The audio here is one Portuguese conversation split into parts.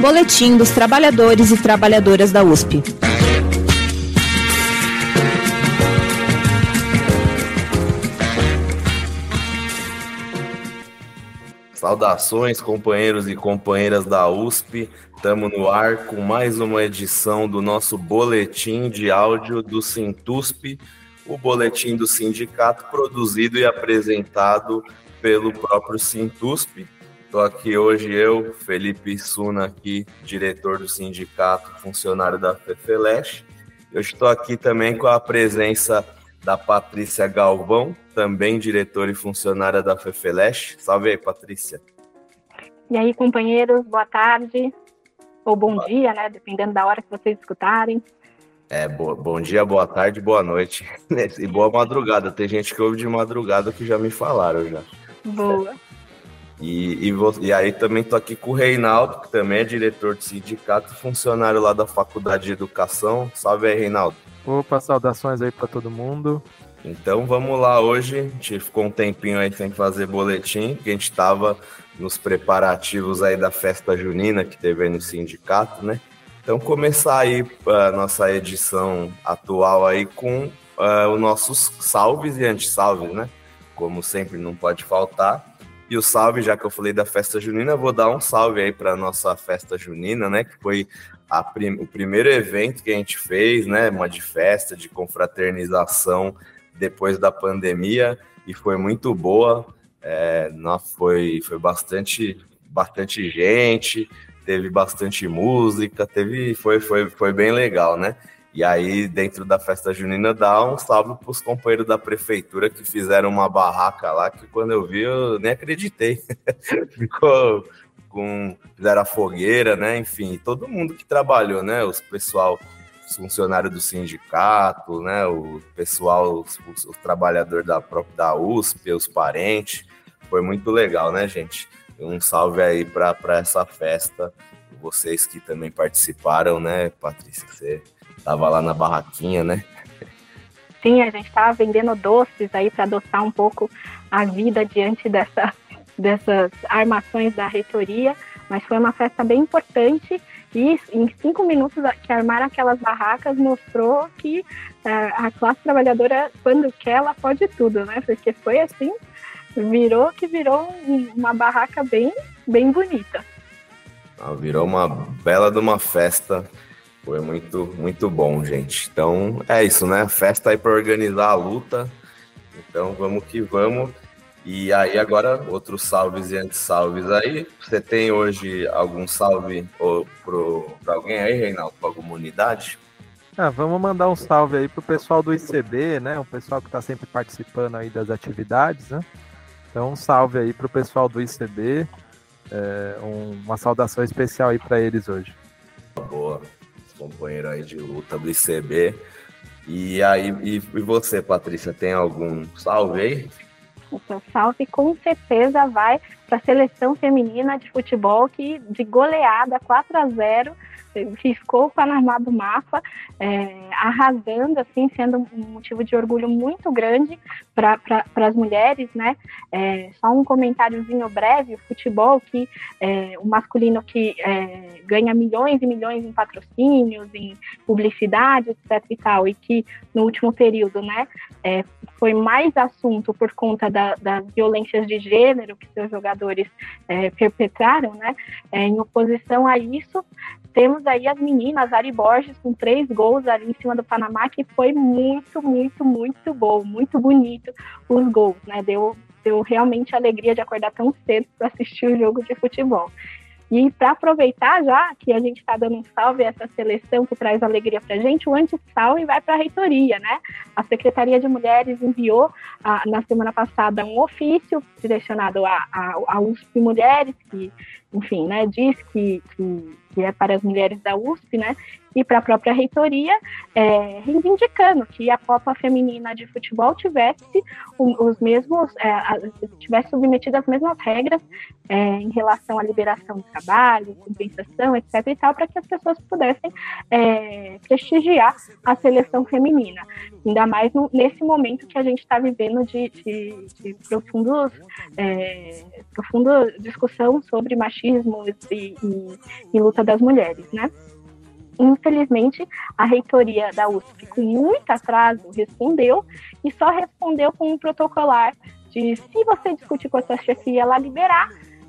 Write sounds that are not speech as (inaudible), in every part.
Boletim dos Trabalhadores e Trabalhadoras da USP. Saudações, companheiros e companheiras da USP. Estamos no ar com mais uma edição do nosso boletim de áudio do Sintusp, o boletim do sindicato produzido e apresentado pelo próprio Sintusp. Estou aqui hoje eu, Felipe Suna, aqui, diretor do sindicato, funcionário da FEFELESH. Eu estou aqui também com a presença da Patrícia Galvão, também diretora e funcionária da FEFELESH. Salve aí, Patrícia. E aí, companheiros, boa tarde, ou bom boa. dia, né? Dependendo da hora que vocês escutarem. É, bo bom dia, boa tarde, boa noite. (laughs) E boa madrugada. Tem gente que ouve de madrugada que já me falaram já. Boa. E, e, e, aí também tô aqui com o Reinaldo, que também é diretor de sindicato, funcionário lá da Faculdade de Educação. Salve aí, Reinaldo. Opa, saudações aí para todo mundo. Então vamos lá hoje. A gente ficou um tempinho aí sem fazer boletim, porque a gente estava nos preparativos aí da festa junina que teve aí no sindicato, né? Então começar aí a nossa edição atual aí com uh, os nossos salves e antissalves, né? Como sempre não pode faltar. E o salve, já que eu falei da festa junina, vou dar um salve aí para nossa festa junina, né? Que foi prim o primeiro evento que a gente fez, né? Uma de festa, de confraternização depois da pandemia e foi muito boa. É, foi, foi bastante, bastante gente, teve bastante música, teve, foi, foi, foi bem legal, né? E aí, dentro da festa junina, dá um salve para os companheiros da prefeitura que fizeram uma barraca lá, que quando eu vi, eu nem acreditei. (laughs) Ficou com. Fizeram a fogueira, né? Enfim, todo mundo que trabalhou, né? Os pessoal os funcionários do sindicato, né, o pessoal, os, os, trabalhadores da própria da USP, os parentes. Foi muito legal, né, gente? Um salve aí para essa festa. Vocês que também participaram, né, Patrícia? Você estava lá na barraquinha, né? Sim, a gente estava vendendo doces aí para adoçar um pouco a vida diante dessa, dessas armações da reitoria, mas foi uma festa bem importante e em cinco minutos que armaram aquelas barracas mostrou que é, a classe trabalhadora, quando quer, ela pode tudo, né? Porque foi assim, virou que virou uma barraca bem, bem bonita. Ah, virou uma bela de uma festa. Foi muito, muito bom, gente. Então é isso, né? Festa aí para organizar a luta. Então vamos que vamos. E aí agora, outros salves e antissalves aí. Você tem hoje algum salve para alguém aí, Reinaldo, para alguma unidade? Ah, vamos mandar um salve aí pro pessoal do ICB, né? O pessoal que está sempre participando aí das atividades, né? Então, um salve aí pro pessoal do ICB. É, um, uma saudação especial aí para eles hoje. Companheiro aí de luta do ICB. E aí, e, e você, Patrícia, tem algum salve aí? o seu salve com certeza vai para a seleção feminina de futebol que de goleada 4 a 0 riscou o Panamá do mapa, é, arrasando, assim, sendo um motivo de orgulho muito grande para as mulheres, né? É, só um comentáriozinho breve, o futebol que é, o masculino que é, ganha milhões e milhões em patrocínios, em publicidade, etc e tal, e que no último período, né, é, foi mais assunto por conta da, das violências de gênero que seus jogadores é, perpetraram, né, em oposição a isso, temos aí as meninas, Ari Borges, com três gols ali em cima do Panamá, que foi muito, muito, muito bom, muito bonito os gols, né? Deu, deu realmente alegria de acordar tão cedo para assistir o jogo de futebol. E para aproveitar já que a gente está dando um salve a essa seleção que traz alegria para a gente, o anti-salve vai para a reitoria, né? A Secretaria de Mulheres enviou na semana passada um ofício direcionado a, a, a USP Mulheres, que, enfim, né, diz que, que que é para as mulheres da USP, né, e para a própria reitoria, é, reivindicando que a Copa Feminina de Futebol tivesse os mesmos, é, tivesse submetida às mesmas regras é, em relação à liberação de trabalho, compensação, etc. e tal, para que as pessoas pudessem é, prestigiar a seleção feminina. ainda mais no, nesse momento que a gente está vivendo de, de, de profundos, é, profunda discussão sobre machismo e, e, e luta das mulheres, né? Infelizmente, a reitoria da USP, com muito atraso, respondeu e só respondeu com um protocolar de se você discutir com a sua chefia ela liberar,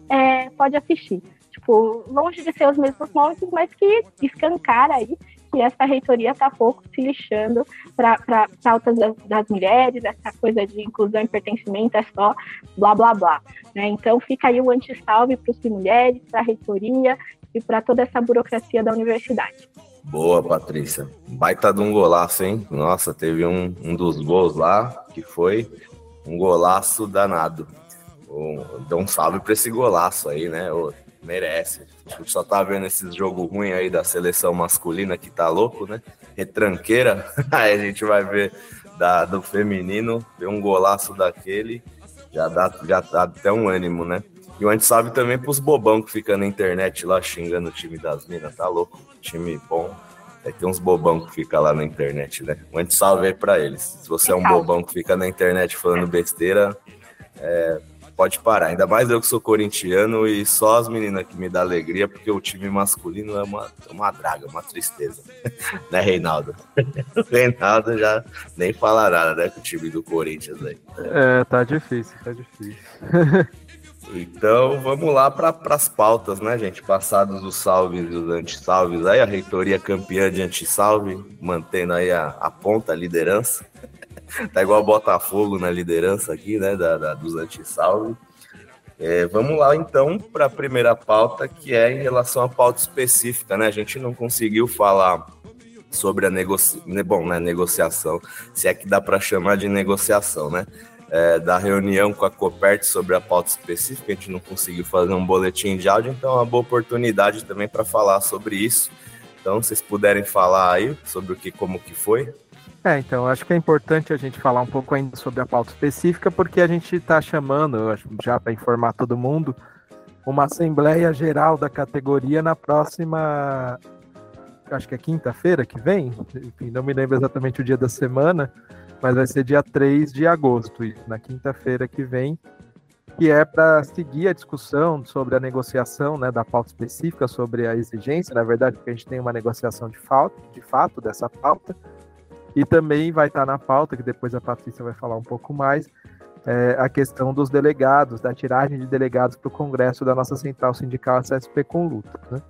é, pode assistir. Tipo, longe de ser os mesmos moldes, mas que escancara aí que essa reitoria está pouco se lixando para pautas das, das, mulheres, essa coisa de inclusão e pertencimento é só blá blá blá. Né? Então fica aí o anti-salve para os mulheres, para a reitoria e para toda essa burocracia da universidade. Boa, Patrícia. Baita de um golaço, hein? Nossa, teve um, um dos gols lá que foi um golaço danado. Um, dá um salve para esse golaço aí, né? merece. A gente só tá vendo esses jogos ruins aí da seleção masculina que tá louco, né? Retranqueira. (laughs) aí a gente vai ver da, do feminino, ver um golaço daquele, já dá, já dá até um ânimo, né? E a gente sabe também pros bobão que fica na internet lá xingando o time das minas, tá louco? Time bom. Aí tem uns bobão que fica lá na internet, né? Um antes salve aí pra eles. Se você é um bobão que fica na internet falando besteira, é, pode parar. Ainda mais eu que sou corintiano e só as meninas que me dão alegria, porque o time masculino é uma, é uma draga, uma tristeza. (laughs) né, Reinaldo? (laughs) Reinaldo já nem fala nada, né, com o time do Corinthians aí. É, tá difícil, tá difícil. (laughs) Então vamos lá para as pautas, né, gente? Passados os salves e os antissalves aí, a reitoria campeã de antissalve, mantendo aí a, a ponta, a liderança. (laughs) tá igual Botafogo na liderança aqui, né, da, da dos antissalve. É, vamos lá então para a primeira pauta, que é em relação à pauta específica, né? A gente não conseguiu falar sobre a negocia... Bom, né, negociação, se é que dá para chamar de negociação, né? É, da reunião com a Copert sobre a pauta específica, a gente não conseguiu fazer um boletim de áudio, então é uma boa oportunidade também para falar sobre isso. Então, se vocês puderem falar aí sobre o que, como que foi. É, então, acho que é importante a gente falar um pouco ainda sobre a pauta específica, porque a gente está chamando, acho, já para informar todo mundo, uma Assembleia Geral da categoria na próxima, acho que é quinta-feira que vem, enfim, não me lembro exatamente o dia da semana, mas vai ser dia 3 de agosto, na quinta-feira que vem, que é para seguir a discussão sobre a negociação né, da pauta específica, sobre a exigência, na verdade, porque a gente tem uma negociação de, fato, de fato dessa pauta, e também vai estar na pauta, que depois a Patrícia vai falar um pouco mais, é, a questão dos delegados, da tiragem de delegados para o Congresso da nossa Central Sindical CSP com luta. Né?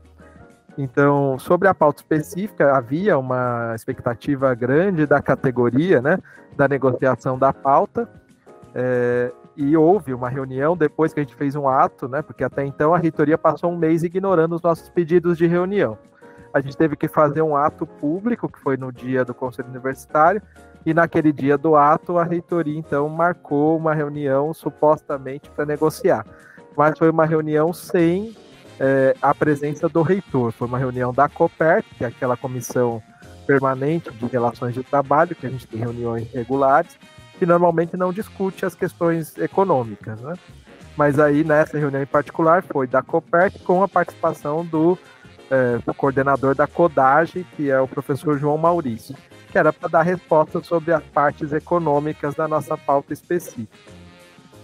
Então, sobre a pauta específica, havia uma expectativa grande da categoria, né, da negociação da pauta, é, e houve uma reunião depois que a gente fez um ato, né, porque até então a reitoria passou um mês ignorando os nossos pedidos de reunião a gente teve que fazer um ato público, que foi no dia do Conselho Universitário, e naquele dia do ato, a reitoria então marcou uma reunião supostamente para negociar. Mas foi uma reunião sem é, a presença do reitor, foi uma reunião da COPERT, que é aquela comissão permanente de relações de trabalho, que a gente tem reuniões regulares, que normalmente não discute as questões econômicas, né? Mas aí, nessa reunião em particular, foi da COPERT com a participação do é, o coordenador da CODAGE, que é o professor João Maurício, que era para dar resposta sobre as partes econômicas da nossa pauta específica.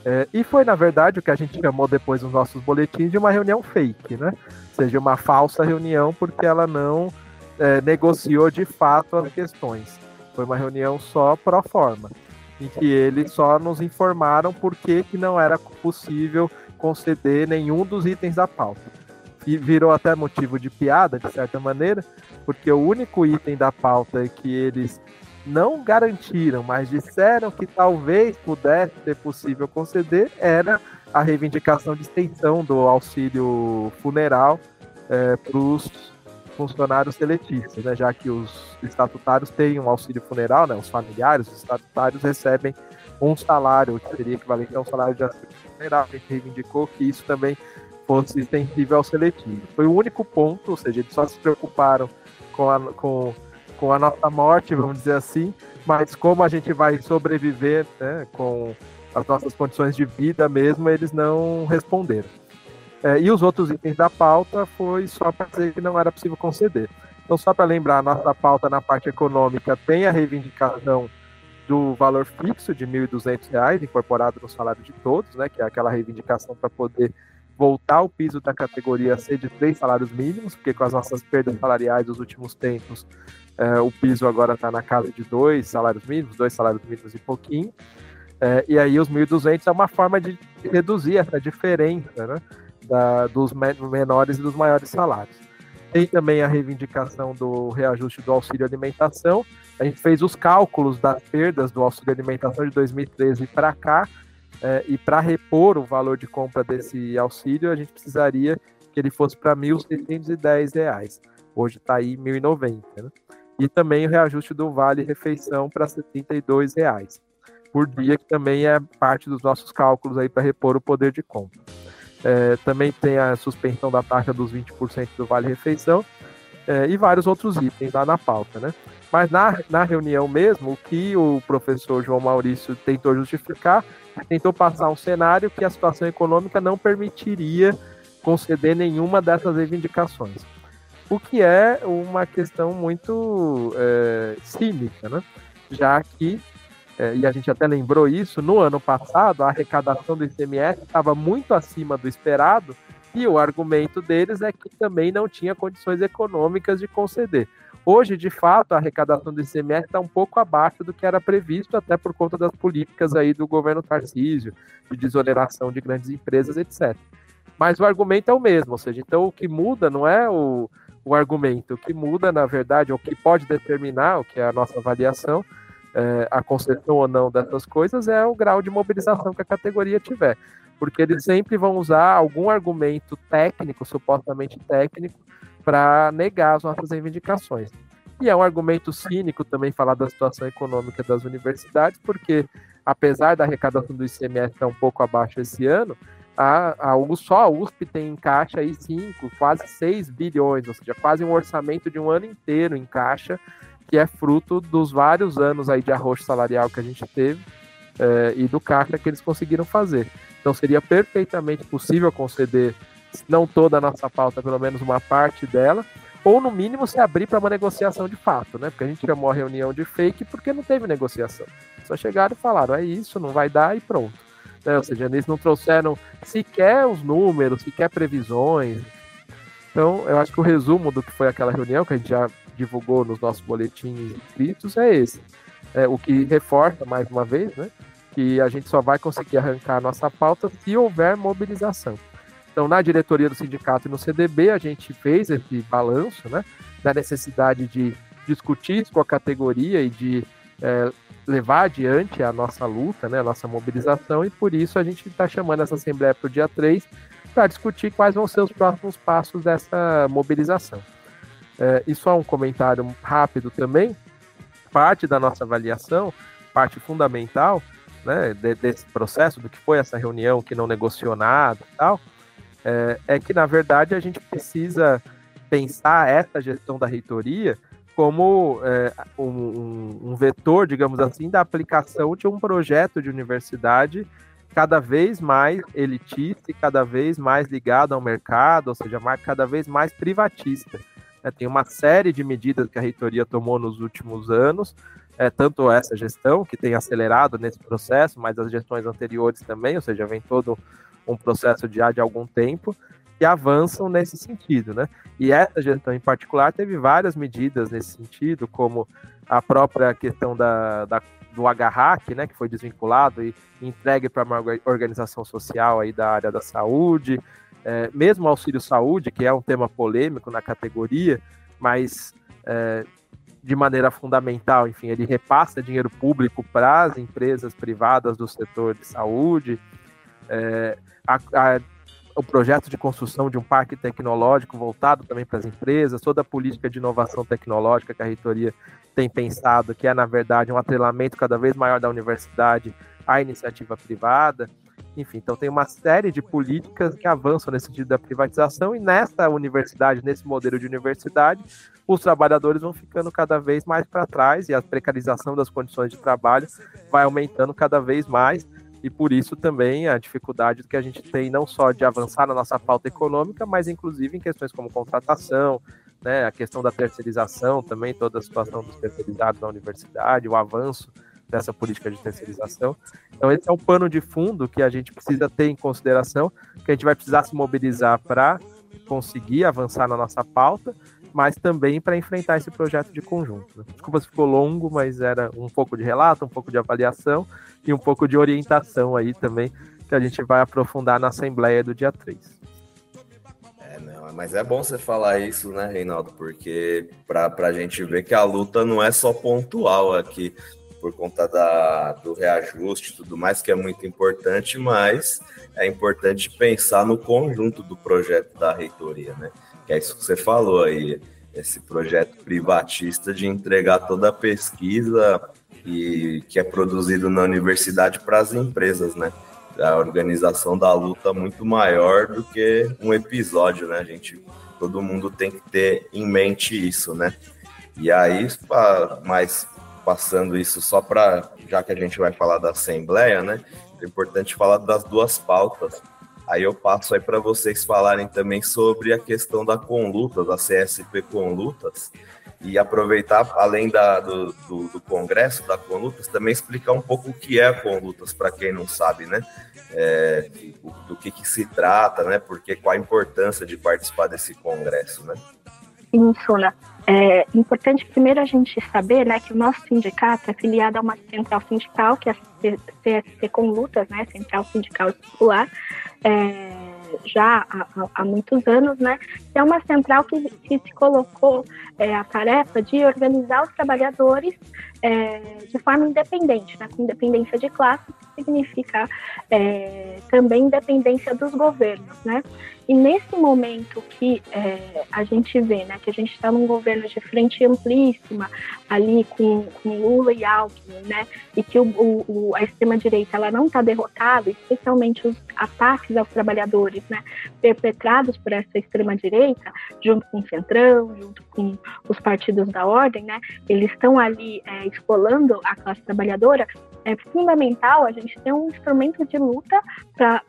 É, e foi, na verdade, o que a gente chamou depois nos nossos boletins de uma reunião fake, né? Ou seja, uma falsa reunião, porque ela não é, negociou de fato as questões. Foi uma reunião só pro forma, em que eles só nos informaram por que, que não era possível conceder nenhum dos itens da pauta e virou até motivo de piada, de certa maneira, porque o único item da pauta que eles não garantiram, mas disseram que talvez pudesse ser possível conceder era a reivindicação de extensão do auxílio funeral é, para os funcionários seletistas, né? já que os estatutários têm um auxílio funeral, né? os familiares, os estatutários recebem um salário, que seria equivalente a um salário de auxílio funeral. A gente reivindicou que isso também fosse extensível ao seletivo. Foi o único ponto, ou seja, eles só se preocuparam com a, com, com a nossa morte, vamos dizer assim, mas como a gente vai sobreviver né, com as nossas condições de vida mesmo, eles não responderam. É, e os outros itens da pauta foi só para dizer que não era possível conceder. Então, só para lembrar, a nossa pauta na parte econômica tem a reivindicação do valor fixo de R$ 1.200 incorporado no salário de todos, né, que é aquela reivindicação para poder voltar o piso da categoria ser de três salários mínimos, porque com as nossas perdas salariais dos últimos tempos, é, o piso agora está na casa de dois salários mínimos, dois salários mínimos e pouquinho. É, e aí os 1.200 é uma forma de reduzir essa diferença né, da, dos menores e dos maiores salários. Tem também a reivindicação do reajuste do auxílio alimentação. A gente fez os cálculos das perdas do auxílio alimentação de 2013 para cá, é, e para repor o valor de compra desse auxílio, a gente precisaria que ele fosse para R$ 1.610. Hoje está aí R$ 1.090. Né? E também o reajuste do Vale Refeição para R$ 72,00 por dia, que também é parte dos nossos cálculos aí para repor o poder de compra. É, também tem a suspensão da taxa dos 20% do Vale Refeição é, e vários outros itens lá na pauta, né? Mas na, na reunião mesmo, o que o professor João Maurício tentou justificar, tentou passar um cenário que a situação econômica não permitiria conceder nenhuma dessas reivindicações. O que é uma questão muito é, cínica, né? já que, é, e a gente até lembrou isso, no ano passado a arrecadação do ICMS estava muito acima do esperado, e o argumento deles é que também não tinha condições econômicas de conceder. Hoje, de fato, a arrecadação do ICMS está um pouco abaixo do que era previsto, até por conta das políticas aí do governo Tarcísio, de desoneração de grandes empresas, etc. Mas o argumento é o mesmo, ou seja, então o que muda não é o, o argumento, o que muda, na verdade, o que pode determinar, o que é a nossa avaliação, é, a concessão ou não dessas coisas, é o grau de mobilização que a categoria tiver. Porque eles sempre vão usar algum argumento técnico, supostamente técnico, para negar as nossas reivindicações. E é um argumento cínico também falar da situação econômica das universidades, porque apesar da arrecadação do ICMS estar um pouco abaixo esse ano, a, a, só a USP tem em caixa aí 5, quase 6 bilhões, ou seja, quase um orçamento de um ano inteiro em caixa, que é fruto dos vários anos aí de arroxo salarial que a gente teve é, e do caixa que eles conseguiram fazer. Então seria perfeitamente possível conceder não toda a nossa pauta, pelo menos uma parte dela, ou no mínimo se abrir para uma negociação de fato, né? Porque a gente chamou a reunião de fake porque não teve negociação. Só chegaram e falaram, é isso, não vai dar e pronto. Né? Ou seja, eles não trouxeram sequer os números, sequer previsões. Então, eu acho que o resumo do que foi aquela reunião, que a gente já divulgou nos nossos boletins escritos, é esse. É, o que reforça, mais uma vez, né? Que a gente só vai conseguir arrancar a nossa pauta se houver mobilização. Então, na diretoria do sindicato e no CDB, a gente fez esse balanço né, da necessidade de discutir com a categoria e de é, levar adiante a nossa luta, né, a nossa mobilização, e por isso a gente está chamando essa Assembleia para o dia 3 para discutir quais vão ser os próximos passos dessa mobilização. É, e só um comentário rápido também, parte da nossa avaliação, parte fundamental né, desse processo, do que foi essa reunião que não negociou nada e tal, é, é que, na verdade, a gente precisa pensar essa gestão da reitoria como é, um, um, vetor, digamos assim, da aplicação de um projeto de universidade cada vez mais elitista e cada vez mais ligado ao mercado, ou seja, cada vez mais privatista. É, tem uma série de medidas que a reitoria tomou nos últimos anos, é, tanto essa gestão, que tem acelerado nesse processo, mas as gestões anteriores também, ou seja, vem todo um processo de há de algum tempo, que avançam nesse sentido, né? E essa gestão em particular teve várias medidas nesse sentido, como a própria questão da, da do HRAC, né, que foi desvinculado e entregue para uma organização social aí da área da saúde, é, mesmo auxílio saúde, que é um tema polêmico na categoria, mas é, de maneira fundamental, enfim, ele repassa dinheiro público para as empresas privadas do setor de saúde, é, a, a, o projeto de construção de um parque tecnológico voltado também para as empresas, toda a política de inovação tecnológica que a reitoria tem pensado, que é, na verdade, um atrelamento cada vez maior da universidade à iniciativa privada. Enfim, então tem uma série de políticas que avançam nesse sentido da privatização, e nessa universidade, nesse modelo de universidade, os trabalhadores vão ficando cada vez mais para trás e a precarização das condições de trabalho vai aumentando cada vez mais e por isso também a dificuldade que a gente tem não só de avançar na nossa pauta econômica, mas inclusive em questões como contratação, né, a questão da terceirização também, toda a situação dos terceirizados na universidade, o avanço dessa política de terceirização. Então, esse é o pano de fundo que a gente precisa ter em consideração, que a gente vai precisar se mobilizar para conseguir avançar na nossa pauta, mas também para enfrentar esse projeto de conjunto. Desculpa se ficou longo, mas era um pouco de relato, um pouco de avaliação e um pouco de orientação aí também, que a gente vai aprofundar na Assembleia do dia 3. É, não, mas é bom você falar isso, né, Reinaldo? Porque para a gente ver que a luta não é só pontual aqui, por conta da, do reajuste e tudo mais, que é muito importante, mas é importante pensar no conjunto do projeto da reitoria, né? É isso que você falou aí, esse projeto privatista de entregar toda a pesquisa e que é produzido na universidade para as empresas, né? A organização da luta muito maior do que um episódio, né? A gente, todo mundo tem que ter em mente isso, né? E aí, mais passando isso só para, já que a gente vai falar da Assembleia, né? É importante falar das duas pautas. Aí eu passo aí para vocês falarem também sobre a questão da Conlutas, a CSP Conlutas, e aproveitar, além da, do, do, do, Congresso da Conlutas, também explicar um pouco o que é a Conlutas, para quem não sabe, né? É, do que, que se trata, né? Porque qual a importância de participar desse congresso, né? Isso, né? É importante primeiro a gente saber né, que o nosso sindicato é afiliado a uma central sindical, que é a CSC com lutas, né, Central Sindical Popular, é, já há, há, muitos anos, né, é uma central que, que se colocou é, a tarefa de organizar os trabalhadores é, de forma independente, né, com independência de classe, que significa é, também independência dos governos, né, e nesse momento que é, a gente vê, né, que a gente está num governo de frente amplíssima, ali com, com Lula e Alckmin, né, e que o, o a extrema-direita ela não está derrotada, especialmente os ataques aos trabalhadores, né, perpetrados por essa extrema-direita, junto com o Centrão, junto com os partidos da ordem, né, eles estão ali é, explorando a classe trabalhadora, é fundamental a gente ter um instrumento de luta para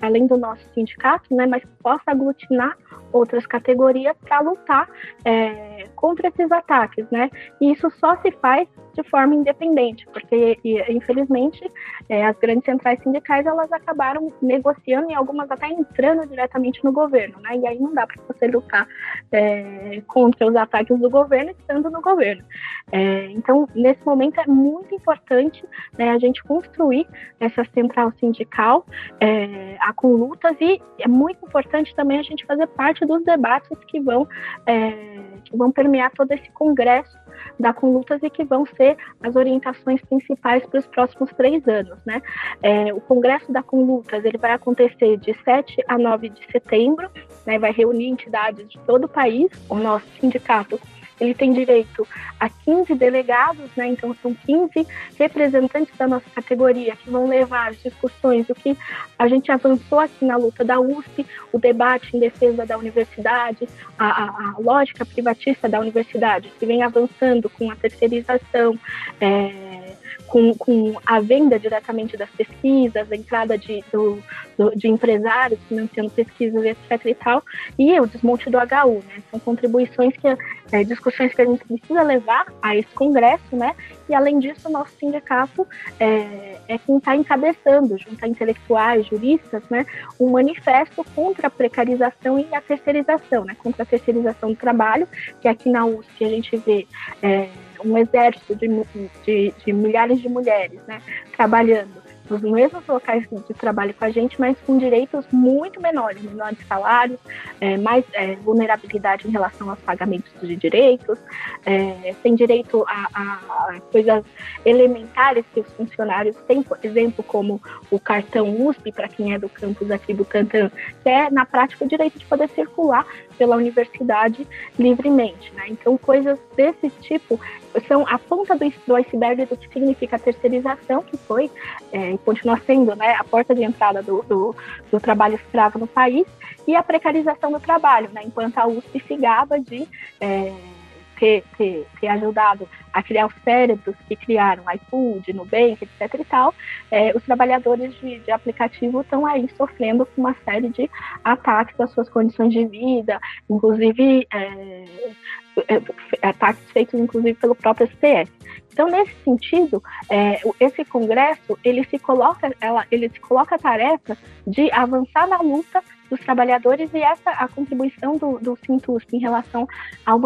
além do nosso sindicato, né, mas que possa aglutinar outras categorias para lutar é, contra esses ataques, né? E isso só se faz de forma independente, porque infelizmente é, as grandes centrais sindicais elas acabaram negociando e algumas até entrando diretamente no governo, né? E aí não dá para você lutar é, contra os ataques do governo estando no governo. É, então nesse momento é muito importante né, a gente construir essa central sindical é, a com lutas e é muito importante também a gente fazer parte dos debates que vão é, que vão permear todo esse congresso da Conlutas e que vão ser as orientações principais para os próximos três anos. Né? É, o Congresso da Conlutas ele vai acontecer de 7 a 9 de setembro, né, vai reunir entidades de todo o país, o nosso sindicato ele tem direito a 15 delegados, né? Então são 15 representantes da nossa categoria que vão levar as discussões do que a gente avançou aqui na luta da USP, o debate em defesa da universidade, a, a, a lógica privatista da universidade, que vem avançando com a terceirização. É, com, com a venda diretamente das pesquisas, a entrada de, do, do, de empresários financiando pesquisas, etc. e tal, e o desmonte do HU, né? São contribuições que, é, discussões que a gente precisa levar a esse congresso, né? E além disso, o nosso sindicato é, é quem está encabeçando, junto a intelectuais, juristas, né? Um manifesto contra a precarização e a terceirização, né? Contra a terceirização do trabalho, que aqui na USP a gente vê é, um exército de, de, de milhares de mulheres né, trabalhando nos mesmos locais de trabalho com a gente, mas com direitos muito menores, menores salários, é, mais é, vulnerabilidade em relação aos pagamentos de direitos, é, tem direito a, a, coisas elementares que os funcionários têm, por exemplo, como o cartão USP, para quem é do campus aqui do Cantã, que é, na prática, o direito de poder circular pela universidade livremente. Né? Então, coisas desse tipo são a ponta do, iceberg do que significa a terceirização, que foi é, e continua sendo né, a porta de entrada do, do, do, trabalho escravo no país, e a precarização do trabalho, né, enquanto a USP se gaba de. É, ter, ter, ter ajudado a criar os cérebros que criaram iFood, Nubank, etc e tal, é, os trabalhadores de, de aplicativo estão aí sofrendo com uma série de ataques às suas condições de vida, inclusive é, é, ataques feitos inclusive pelo próprio STF. Então, nesse sentido, é, esse congresso ele se coloca, ela, ele se coloca a tarefa de avançar na luta dos trabalhadores e essa a contribuição do, do em relação ao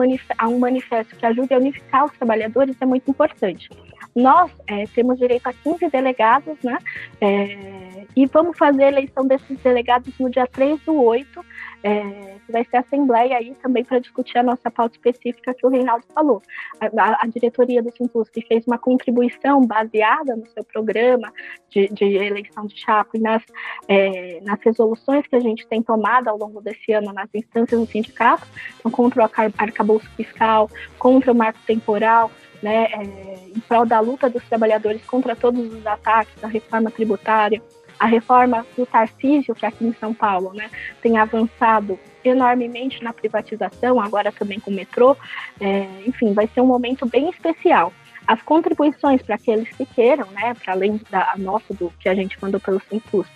um manifesto que ajude a unificar os trabalhadores é muito importante. Nós é, temos direito a 15 delegados, né? É, e vamos fazer a eleição desses delegados no dia 3 do 8, é, vai ser assembleia aí também para discutir a nossa pauta específica que o Reinaldo falou. A, a, diretoria do Sintusp fez uma contribuição baseada no seu programa de, de eleição de chapa e nas, é, nas resoluções que a gente tem tomado ao longo desse ano nas instâncias do sindicato, então, contra o arcabouço fiscal, contra o marco temporal, né, é, em prol da luta dos trabalhadores contra todos os ataques, da reforma tributária, a reforma do Tarcísio, que aqui em São Paulo né, tem avançado enormemente na privatização, agora também com o metrô, é, enfim, vai ser um momento bem especial. As contribuições para aqueles que queiram, né, para além da nossa, do que a gente mandou pelo Simpus,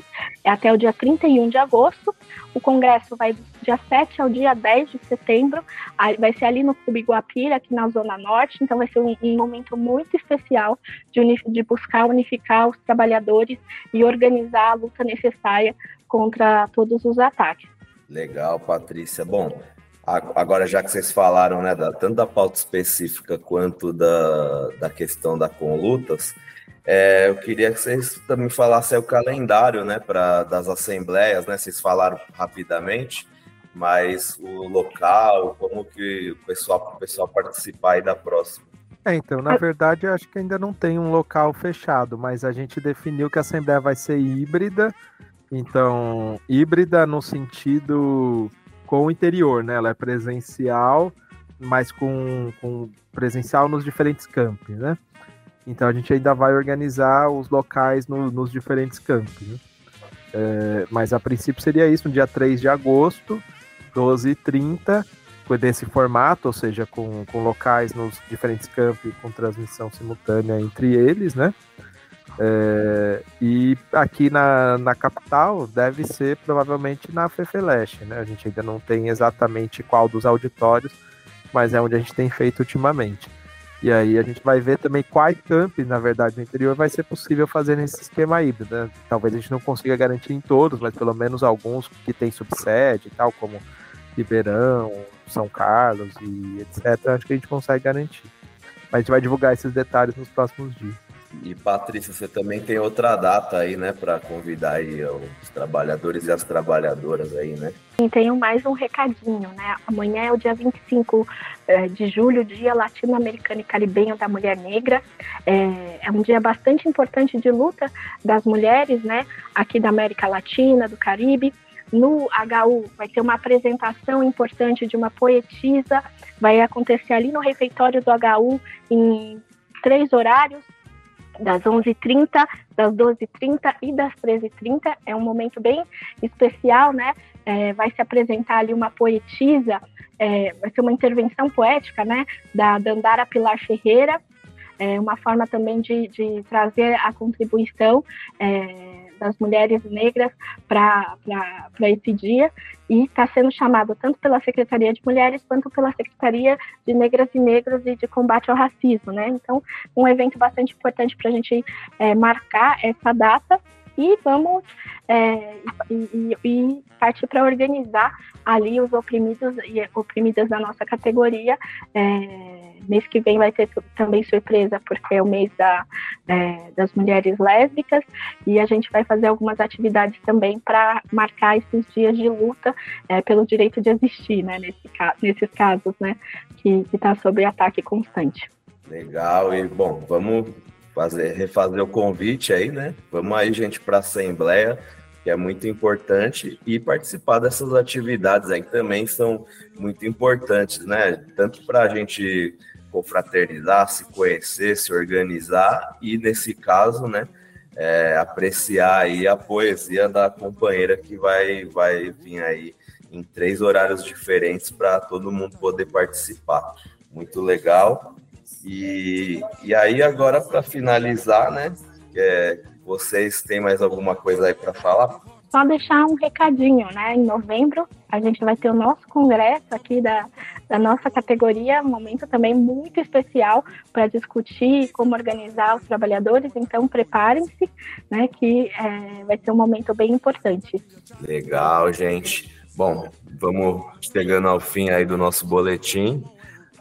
é até o dia 31 de agosto. O congresso vai do dia 7 ao dia 10 de setembro, vai ser ali no Clube Guapira, aqui na Zona Norte, então vai ser um, um momento muito especial de, de buscar unificar os trabalhadores e organizar a luta necessária contra todos os ataques. Legal, Patrícia. Bom, Agora, já que vocês falaram, né, da, tanto da pauta específica quanto da, da questão da Conlutas, é, eu queria que vocês também falassem o calendário, né, para das assembleias, né, vocês falaram rapidamente, mas o local, como que o pessoal, o pessoal participar aí da próxima. É, então, na verdade, eu acho que ainda não tem um local fechado, mas a gente definiu que a assembleia vai ser híbrida, então, híbrida no sentido com o interior, né? Ela é presencial, mas com, com presencial nos diferentes campos, né? Então a gente ainda vai organizar os locais no, nos diferentes campos. Né? É, mas a princípio seria isso, no dia 3 de agosto, 12h30, desse formato, ou seja, com, com locais nos diferentes campos com transmissão simultânea entre eles, né? É, e aqui na, na capital deve ser provavelmente na Fefeleste, né? A gente ainda não tem exatamente qual dos auditórios, mas é onde a gente tem feito ultimamente. E aí a gente vai ver também quais campos, na verdade, no interior vai ser possível fazer nesse esquema híbrido. Né? Talvez a gente não consiga garantir em todos, mas pelo menos alguns que tem subsede e tal, como Ribeirão, São Carlos e etc. Acho que a gente consegue garantir. Mas a gente vai divulgar esses detalhes nos próximos dias. E Patrícia, você também tem outra data aí, né, para convidar aí os trabalhadores e as trabalhadoras aí, né? Sim, tenho mais um recadinho, né? Amanhã é o dia 25 é, de julho, Dia Latino-Americano e Caribenho da Mulher Negra. É, é um dia bastante importante de luta das mulheres, né, aqui da América Latina, do Caribe. No HU vai ter uma apresentação importante de uma poetisa, vai acontecer ali no refeitório do HU em três horários, das 11h30, das 12h30 e das 13h30. É um momento bem especial, né? É, vai se apresentar ali uma poetisa, é, vai ser uma intervenção poética, né? Da Dandara Pilar Ferreira. É uma forma também de, de trazer a contribuição é, das mulheres negras para esse dia e está sendo chamado tanto pela Secretaria de Mulheres quanto pela Secretaria de Negras e Negros e de Combate ao Racismo, né? Então, um evento bastante importante para a gente é, marcar essa data e vamos é, e, e, partir para organizar ali os oprimidos e oprimidas da nossa categoria. É, mês que vem vai ter também surpresa, porque é o mês da, é, das mulheres lésbicas, e a gente vai fazer algumas atividades também para marcar esses dias de luta é, pelo direito de existir, né, nesse, nesses casos, né, que está sob ataque constante. Legal, e bom, vamos fazer, refazer o convite aí, né? Vamos aí, gente, para a Assembleia, que é muito importante, e participar dessas atividades aí que também são muito importantes, né? Tanto para a gente confraternizar, se conhecer, se organizar e, nesse caso, né, é, apreciar aí a poesia da companheira que vai, vai vir aí em três horários diferentes para todo mundo poder participar. muito legal. E, e aí, agora, para finalizar, né? É, vocês têm mais alguma coisa aí para falar? Só deixar um recadinho, né? Em novembro a gente vai ter o nosso congresso aqui da, da nossa categoria, um momento também muito especial para discutir como organizar os trabalhadores. Então preparem-se, né? Que é, vai ser um momento bem importante. Legal, gente. Bom, vamos chegando ao fim aí do nosso boletim.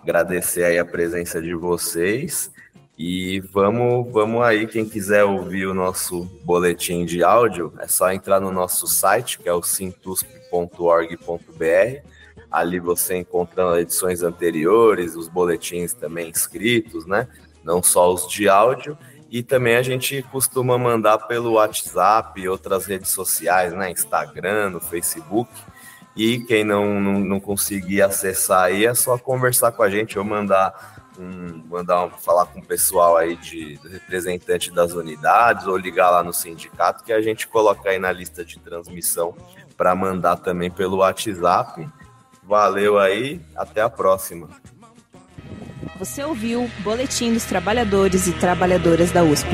Agradecer aí a presença de vocês. E vamos, vamos aí, quem quiser ouvir o nosso boletim de áudio, é só entrar no nosso site, que é o sintusp.org.br. Ali você encontra edições anteriores, os boletins também escritos, né? Não só os de áudio. E também a gente costuma mandar pelo WhatsApp e outras redes sociais, né? Instagram, no Facebook. E quem não, não, não conseguir acessar aí é só conversar com a gente ou mandar um, mandar um, falar com o pessoal aí de representante das unidades ou ligar lá no sindicato que a gente coloca aí na lista de transmissão para mandar também pelo WhatsApp. Valeu aí, até a próxima. Você ouviu Boletim dos Trabalhadores e Trabalhadoras da USP.